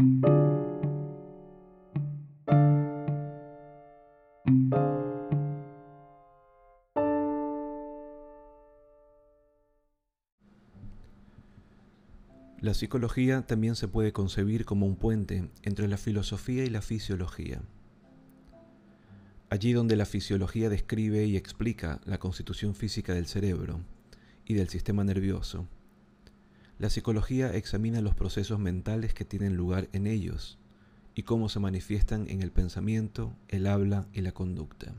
La psicología también se puede concebir como un puente entre la filosofía y la fisiología. Allí donde la fisiología describe y explica la constitución física del cerebro y del sistema nervioso, la psicología examina los procesos mentales que tienen lugar en ellos y cómo se manifiestan en el pensamiento, el habla y la conducta.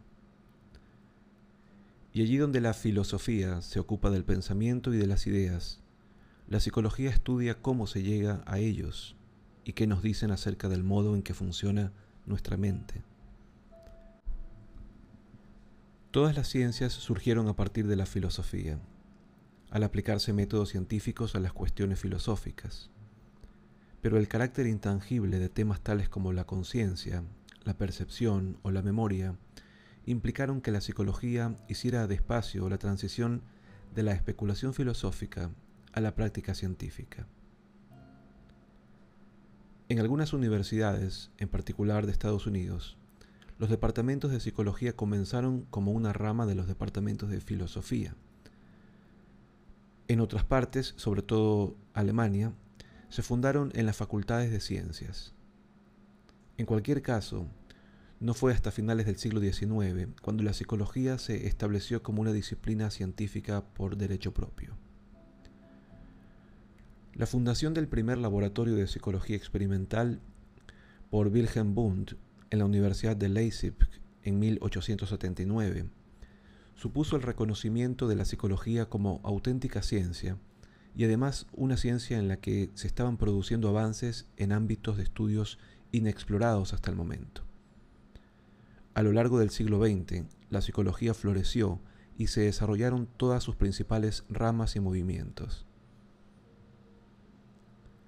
Y allí donde la filosofía se ocupa del pensamiento y de las ideas, la psicología estudia cómo se llega a ellos y qué nos dicen acerca del modo en que funciona nuestra mente. Todas las ciencias surgieron a partir de la filosofía, al aplicarse métodos científicos a las cuestiones filosóficas. Pero el carácter intangible de temas tales como la conciencia, la percepción o la memoria implicaron que la psicología hiciera despacio la transición de la especulación filosófica a la práctica científica. En algunas universidades, en particular de Estados Unidos, los departamentos de psicología comenzaron como una rama de los departamentos de filosofía. En otras partes, sobre todo Alemania, se fundaron en las facultades de ciencias. En cualquier caso, no fue hasta finales del siglo XIX cuando la psicología se estableció como una disciplina científica por derecho propio. La fundación del primer laboratorio de psicología experimental por Wilhelm Wundt en la Universidad de Leipzig en 1879 supuso el reconocimiento de la psicología como auténtica ciencia y además una ciencia en la que se estaban produciendo avances en ámbitos de estudios inexplorados hasta el momento. A lo largo del siglo XX, la psicología floreció y se desarrollaron todas sus principales ramas y movimientos.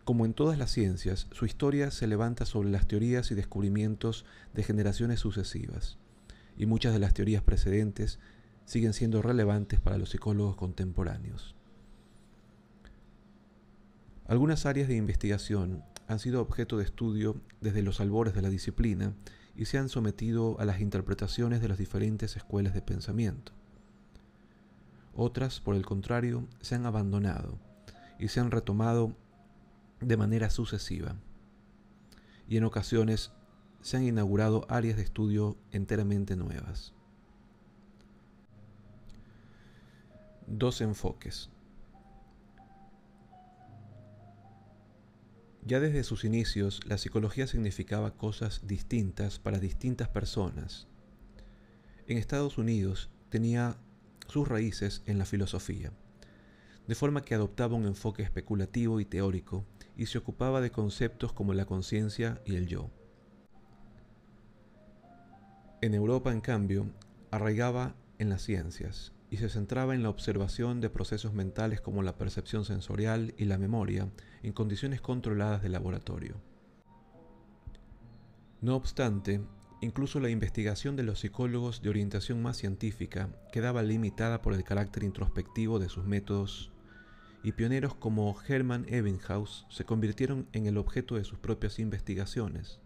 Como en todas las ciencias, su historia se levanta sobre las teorías y descubrimientos de generaciones sucesivas, y muchas de las teorías precedentes siguen siendo relevantes para los psicólogos contemporáneos. Algunas áreas de investigación han sido objeto de estudio desde los albores de la disciplina y se han sometido a las interpretaciones de las diferentes escuelas de pensamiento. Otras, por el contrario, se han abandonado y se han retomado de manera sucesiva. Y en ocasiones se han inaugurado áreas de estudio enteramente nuevas. Dos enfoques. Ya desde sus inicios, la psicología significaba cosas distintas para distintas personas. En Estados Unidos tenía sus raíces en la filosofía, de forma que adoptaba un enfoque especulativo y teórico y se ocupaba de conceptos como la conciencia y el yo. En Europa, en cambio, arraigaba en las ciencias y se centraba en la observación de procesos mentales como la percepción sensorial y la memoria en condiciones controladas de laboratorio. No obstante, incluso la investigación de los psicólogos de orientación más científica quedaba limitada por el carácter introspectivo de sus métodos y pioneros como Hermann Ebbinghaus se convirtieron en el objeto de sus propias investigaciones,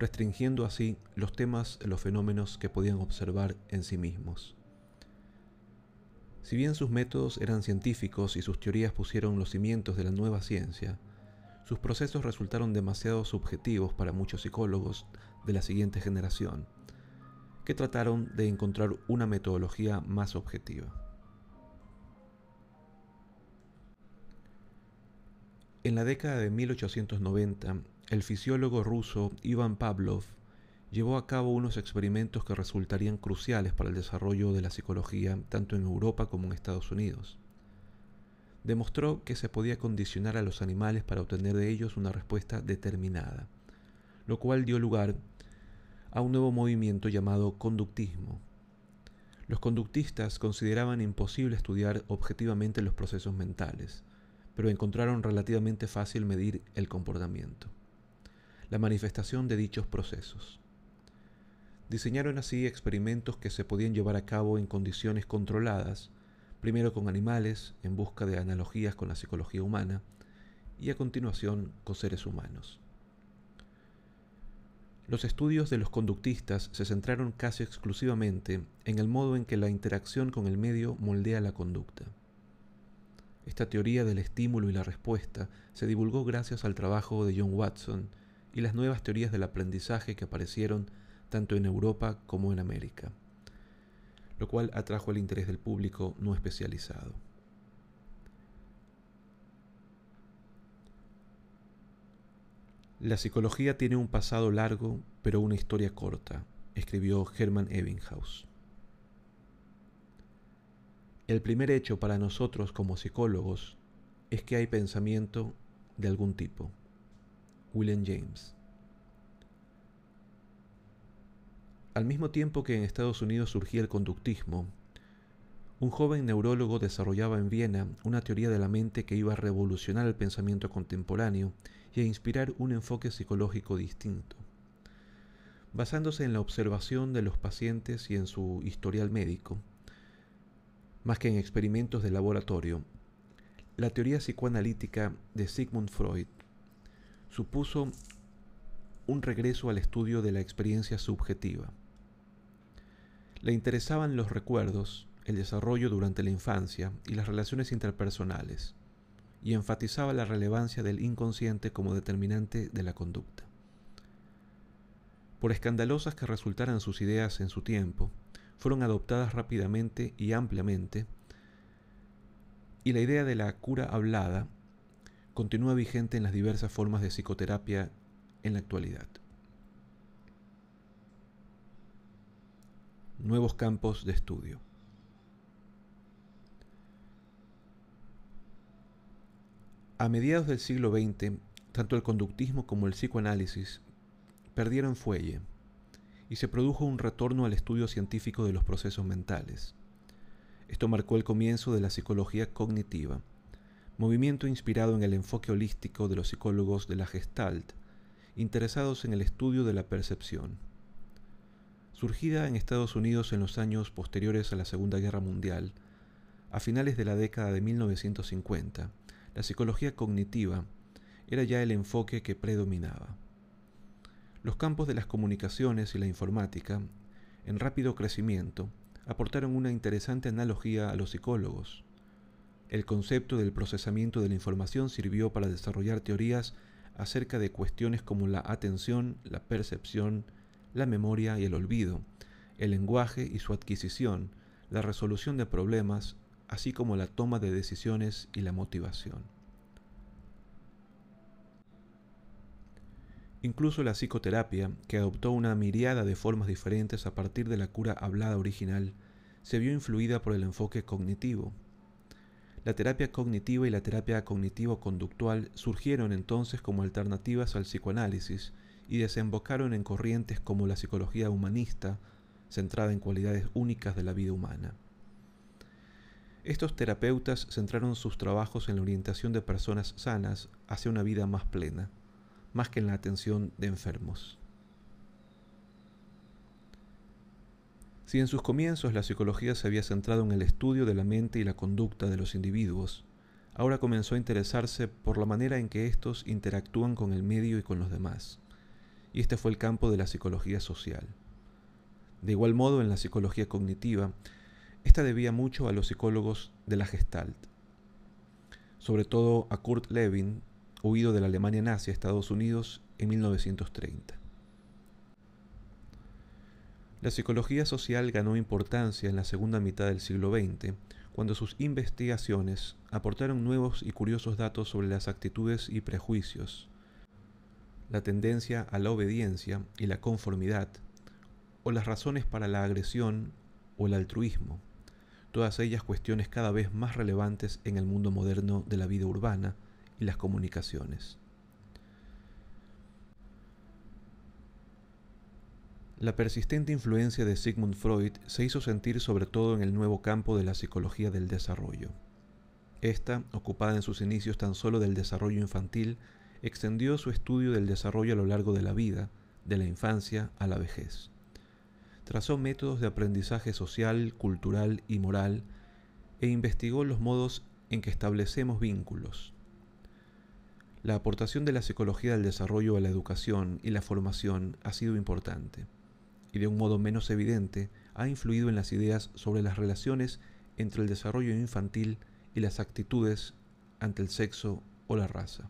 restringiendo así los temas de los fenómenos que podían observar en sí mismos. Si bien sus métodos eran científicos y sus teorías pusieron los cimientos de la nueva ciencia, sus procesos resultaron demasiado subjetivos para muchos psicólogos de la siguiente generación, que trataron de encontrar una metodología más objetiva. En la década de 1890, el fisiólogo ruso Ivan Pavlov llevó a cabo unos experimentos que resultarían cruciales para el desarrollo de la psicología tanto en Europa como en Estados Unidos. Demostró que se podía condicionar a los animales para obtener de ellos una respuesta determinada, lo cual dio lugar a un nuevo movimiento llamado conductismo. Los conductistas consideraban imposible estudiar objetivamente los procesos mentales, pero encontraron relativamente fácil medir el comportamiento, la manifestación de dichos procesos. Diseñaron así experimentos que se podían llevar a cabo en condiciones controladas, primero con animales en busca de analogías con la psicología humana y a continuación con seres humanos. Los estudios de los conductistas se centraron casi exclusivamente en el modo en que la interacción con el medio moldea la conducta. Esta teoría del estímulo y la respuesta se divulgó gracias al trabajo de John Watson y las nuevas teorías del aprendizaje que aparecieron tanto en Europa como en América, lo cual atrajo el interés del público no especializado. La psicología tiene un pasado largo, pero una historia corta, escribió Hermann Ebbinghaus. El primer hecho para nosotros como psicólogos es que hay pensamiento de algún tipo. William James. Al mismo tiempo que en Estados Unidos surgía el conductismo, un joven neurólogo desarrollaba en Viena una teoría de la mente que iba a revolucionar el pensamiento contemporáneo y a inspirar un enfoque psicológico distinto. Basándose en la observación de los pacientes y en su historial médico, más que en experimentos de laboratorio, la teoría psicoanalítica de Sigmund Freud supuso un regreso al estudio de la experiencia subjetiva. Le interesaban los recuerdos, el desarrollo durante la infancia y las relaciones interpersonales, y enfatizaba la relevancia del inconsciente como determinante de la conducta. Por escandalosas que resultaran sus ideas en su tiempo, fueron adoptadas rápidamente y ampliamente, y la idea de la cura hablada continúa vigente en las diversas formas de psicoterapia en la actualidad. Nuevos campos de estudio. A mediados del siglo XX, tanto el conductismo como el psicoanálisis perdieron fuelle y se produjo un retorno al estudio científico de los procesos mentales. Esto marcó el comienzo de la psicología cognitiva, movimiento inspirado en el enfoque holístico de los psicólogos de la Gestalt, interesados en el estudio de la percepción. Surgida en Estados Unidos en los años posteriores a la Segunda Guerra Mundial, a finales de la década de 1950, la psicología cognitiva era ya el enfoque que predominaba. Los campos de las comunicaciones y la informática, en rápido crecimiento, aportaron una interesante analogía a los psicólogos. El concepto del procesamiento de la información sirvió para desarrollar teorías acerca de cuestiones como la atención, la percepción, la memoria y el olvido, el lenguaje y su adquisición, la resolución de problemas, así como la toma de decisiones y la motivación. Incluso la psicoterapia, que adoptó una miriada de formas diferentes a partir de la cura hablada original, se vio influida por el enfoque cognitivo. La terapia cognitiva y la terapia cognitivo-conductual surgieron entonces como alternativas al psicoanálisis y desembocaron en corrientes como la psicología humanista, centrada en cualidades únicas de la vida humana. Estos terapeutas centraron sus trabajos en la orientación de personas sanas hacia una vida más plena, más que en la atención de enfermos. Si en sus comienzos la psicología se había centrado en el estudio de la mente y la conducta de los individuos, ahora comenzó a interesarse por la manera en que éstos interactúan con el medio y con los demás. Y este fue el campo de la psicología social. De igual modo, en la psicología cognitiva, esta debía mucho a los psicólogos de la Gestalt, sobre todo a Kurt Lewin, huido de la Alemania nazi a Estados Unidos en 1930. La psicología social ganó importancia en la segunda mitad del siglo XX, cuando sus investigaciones aportaron nuevos y curiosos datos sobre las actitudes y prejuicios, la tendencia a la obediencia y la conformidad, o las razones para la agresión o el altruismo todas ellas cuestiones cada vez más relevantes en el mundo moderno de la vida urbana y las comunicaciones. La persistente influencia de Sigmund Freud se hizo sentir sobre todo en el nuevo campo de la psicología del desarrollo. Esta, ocupada en sus inicios tan solo del desarrollo infantil, extendió su estudio del desarrollo a lo largo de la vida, de la infancia a la vejez trazó métodos de aprendizaje social, cultural y moral e investigó los modos en que establecemos vínculos. La aportación de la psicología del desarrollo a la educación y la formación ha sido importante, y de un modo menos evidente ha influido en las ideas sobre las relaciones entre el desarrollo infantil y las actitudes ante el sexo o la raza.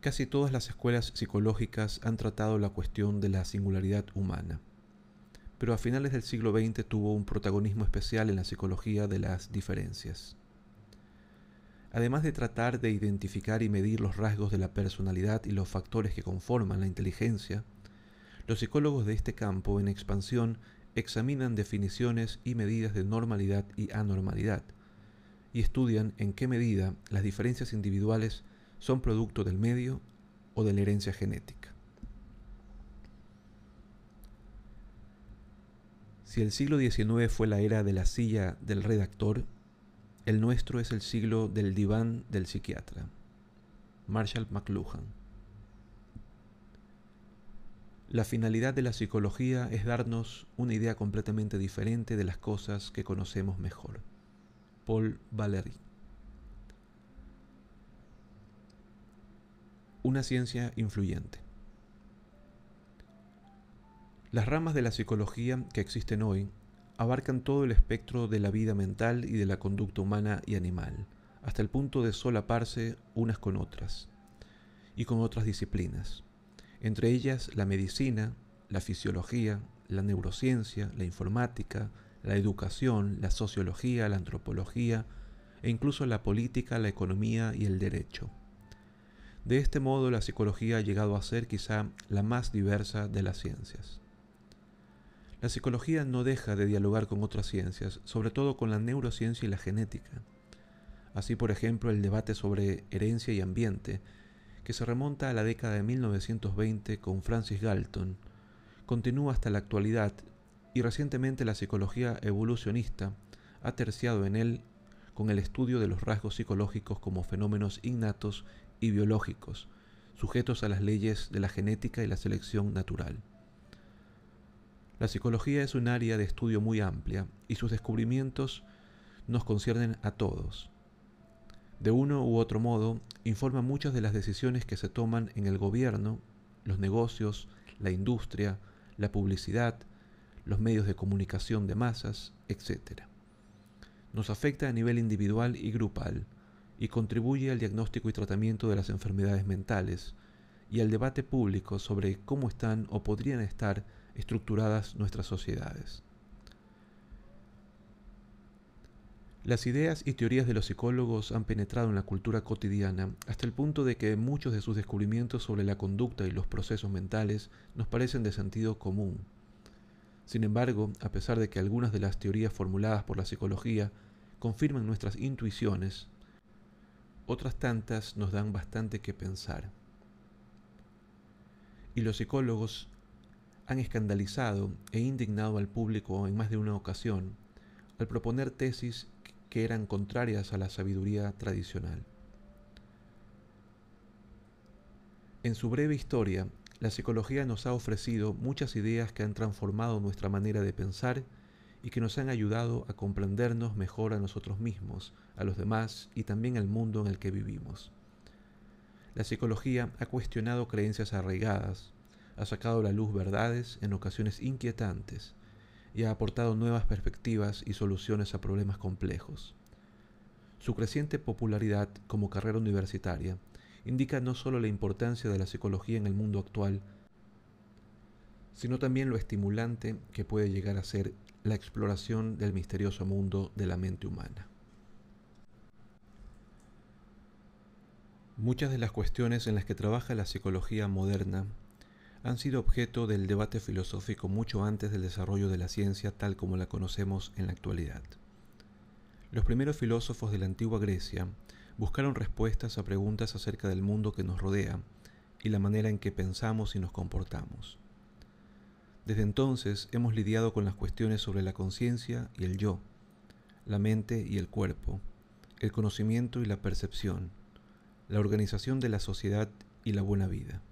Casi todas las escuelas psicológicas han tratado la cuestión de la singularidad humana, pero a finales del siglo XX tuvo un protagonismo especial en la psicología de las diferencias. Además de tratar de identificar y medir los rasgos de la personalidad y los factores que conforman la inteligencia, los psicólogos de este campo en expansión examinan definiciones y medidas de normalidad y anormalidad, y estudian en qué medida las diferencias individuales son producto del medio o de la herencia genética. Si el siglo XIX fue la era de la silla del redactor, el nuestro es el siglo del diván del psiquiatra. Marshall McLuhan. La finalidad de la psicología es darnos una idea completamente diferente de las cosas que conocemos mejor. Paul Valéry. Una ciencia influyente. Las ramas de la psicología que existen hoy abarcan todo el espectro de la vida mental y de la conducta humana y animal, hasta el punto de solaparse unas con otras, y con otras disciplinas, entre ellas la medicina, la fisiología, la neurociencia, la informática, la educación, la sociología, la antropología, e incluso la política, la economía y el derecho. De este modo, la psicología ha llegado a ser quizá la más diversa de las ciencias. La psicología no deja de dialogar con otras ciencias, sobre todo con la neurociencia y la genética. Así, por ejemplo, el debate sobre herencia y ambiente, que se remonta a la década de 1920 con Francis Galton, continúa hasta la actualidad y recientemente la psicología evolucionista ha terciado en él con el estudio de los rasgos psicológicos como fenómenos innatos y biológicos, sujetos a las leyes de la genética y la selección natural. La psicología es un área de estudio muy amplia y sus descubrimientos nos conciernen a todos. De uno u otro modo, informa muchas de las decisiones que se toman en el gobierno, los negocios, la industria, la publicidad, los medios de comunicación de masas, etc. Nos afecta a nivel individual y grupal, y contribuye al diagnóstico y tratamiento de las enfermedades mentales y al debate público sobre cómo están o podrían estar estructuradas nuestras sociedades. Las ideas y teorías de los psicólogos han penetrado en la cultura cotidiana hasta el punto de que muchos de sus descubrimientos sobre la conducta y los procesos mentales nos parecen de sentido común. Sin embargo, a pesar de que algunas de las teorías formuladas por la psicología confirman nuestras intuiciones, otras tantas nos dan bastante que pensar. Y los psicólogos han escandalizado e indignado al público en más de una ocasión al proponer tesis que eran contrarias a la sabiduría tradicional. En su breve historia, la psicología nos ha ofrecido muchas ideas que han transformado nuestra manera de pensar y que nos han ayudado a comprendernos mejor a nosotros mismos, a los demás y también al mundo en el que vivimos. La psicología ha cuestionado creencias arraigadas, ha sacado a la luz verdades en ocasiones inquietantes y ha aportado nuevas perspectivas y soluciones a problemas complejos. Su creciente popularidad como carrera universitaria indica no solo la importancia de la psicología en el mundo actual, sino también lo estimulante que puede llegar a ser la exploración del misterioso mundo de la mente humana. Muchas de las cuestiones en las que trabaja la psicología moderna han sido objeto del debate filosófico mucho antes del desarrollo de la ciencia tal como la conocemos en la actualidad. Los primeros filósofos de la antigua Grecia buscaron respuestas a preguntas acerca del mundo que nos rodea y la manera en que pensamos y nos comportamos. Desde entonces hemos lidiado con las cuestiones sobre la conciencia y el yo, la mente y el cuerpo, el conocimiento y la percepción, la organización de la sociedad y la buena vida.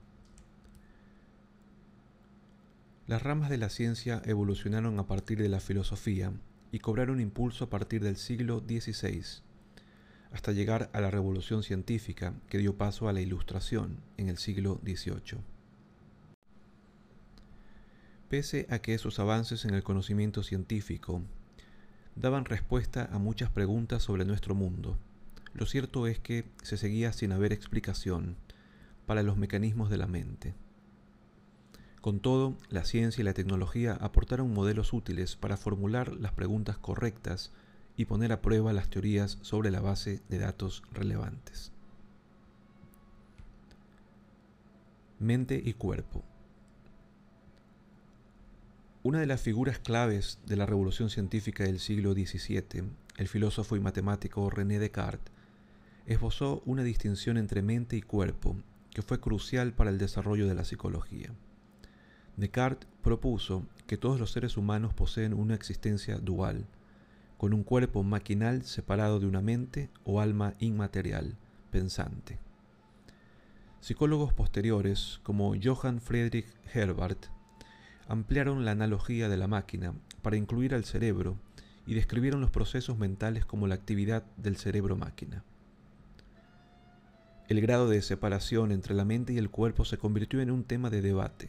Las ramas de la ciencia evolucionaron a partir de la filosofía y cobraron impulso a partir del siglo XVI, hasta llegar a la revolución científica que dio paso a la Ilustración en el siglo XVIII. Pese a que esos avances en el conocimiento científico daban respuesta a muchas preguntas sobre nuestro mundo, lo cierto es que se seguía sin haber explicación para los mecanismos de la mente. Con todo, la ciencia y la tecnología aportaron modelos útiles para formular las preguntas correctas y poner a prueba las teorías sobre la base de datos relevantes. Mente y cuerpo. Una de las figuras claves de la revolución científica del siglo XVII, el filósofo y matemático René Descartes, esbozó una distinción entre mente y cuerpo que fue crucial para el desarrollo de la psicología. Descartes propuso que todos los seres humanos poseen una existencia dual, con un cuerpo maquinal separado de una mente o alma inmaterial, pensante. Psicólogos posteriores, como Johann Friedrich Herbert, ampliaron la analogía de la máquina para incluir al cerebro y describieron los procesos mentales como la actividad del cerebro-máquina. El grado de separación entre la mente y el cuerpo se convirtió en un tema de debate.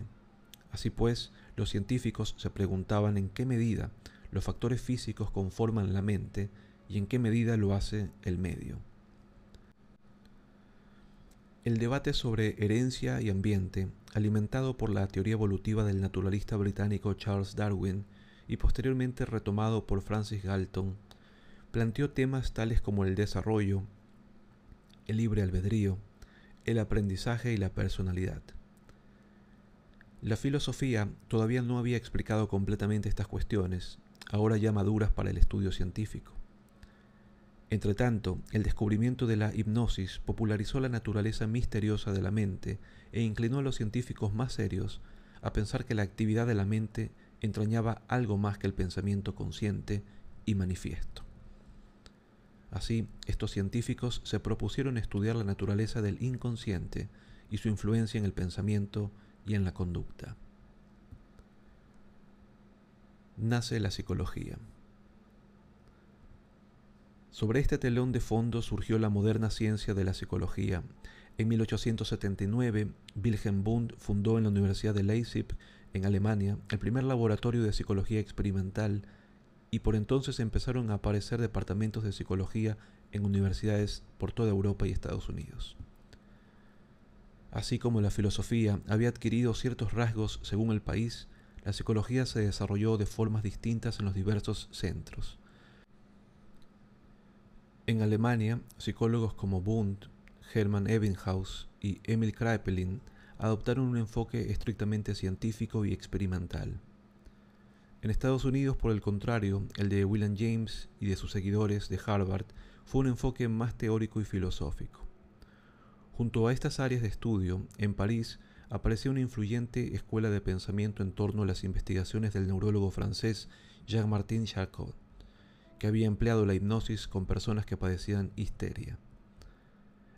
Así pues, los científicos se preguntaban en qué medida los factores físicos conforman la mente y en qué medida lo hace el medio. El debate sobre herencia y ambiente, alimentado por la teoría evolutiva del naturalista británico Charles Darwin y posteriormente retomado por Francis Galton, planteó temas tales como el desarrollo, el libre albedrío, el aprendizaje y la personalidad. La filosofía todavía no había explicado completamente estas cuestiones, ahora ya maduras para el estudio científico. Entretanto, el descubrimiento de la hipnosis popularizó la naturaleza misteriosa de la mente e inclinó a los científicos más serios a pensar que la actividad de la mente entrañaba algo más que el pensamiento consciente y manifiesto. Así, estos científicos se propusieron estudiar la naturaleza del inconsciente y su influencia en el pensamiento y en la conducta. Nace la psicología. Sobre este telón de fondo surgió la moderna ciencia de la psicología. En 1879, Wilhelm Wundt fundó en la Universidad de Leipzig, en Alemania, el primer laboratorio de psicología experimental y por entonces empezaron a aparecer departamentos de psicología en universidades por toda Europa y Estados Unidos. Así como la filosofía había adquirido ciertos rasgos según el país, la psicología se desarrolló de formas distintas en los diversos centros. En Alemania, psicólogos como Wundt, Hermann Ebbinghaus y Emil Kraepelin adoptaron un enfoque estrictamente científico y experimental. En Estados Unidos, por el contrario, el de William James y de sus seguidores de Harvard fue un enfoque más teórico y filosófico. Junto a estas áreas de estudio, en París apareció una influyente escuela de pensamiento en torno a las investigaciones del neurólogo francés Jean-Martin Charcot que había empleado la hipnosis con personas que padecían histeria.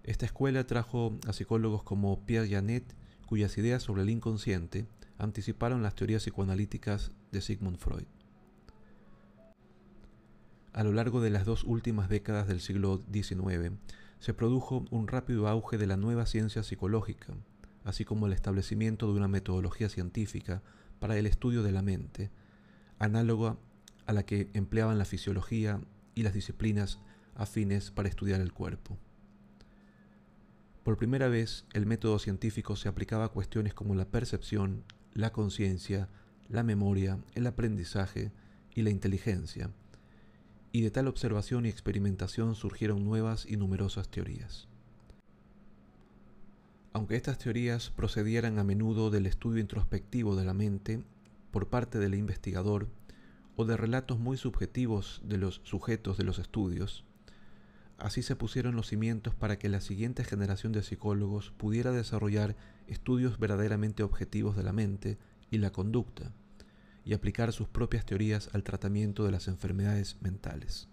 Esta escuela trajo a psicólogos como Pierre Janet, cuyas ideas sobre el inconsciente anticiparon las teorías psicoanalíticas de Sigmund Freud. A lo largo de las dos últimas décadas del siglo XIX, se produjo un rápido auge de la nueva ciencia psicológica, así como el establecimiento de una metodología científica para el estudio de la mente, análoga a la que empleaban la fisiología y las disciplinas afines para estudiar el cuerpo. Por primera vez, el método científico se aplicaba a cuestiones como la percepción, la conciencia, la memoria, el aprendizaje y la inteligencia, y de tal observación y experimentación surgieron nuevas y numerosas teorías. Aunque estas teorías procedieran a menudo del estudio introspectivo de la mente por parte del investigador, o de relatos muy subjetivos de los sujetos de los estudios, así se pusieron los cimientos para que la siguiente generación de psicólogos pudiera desarrollar estudios verdaderamente objetivos de la mente y la conducta, y aplicar sus propias teorías al tratamiento de las enfermedades mentales.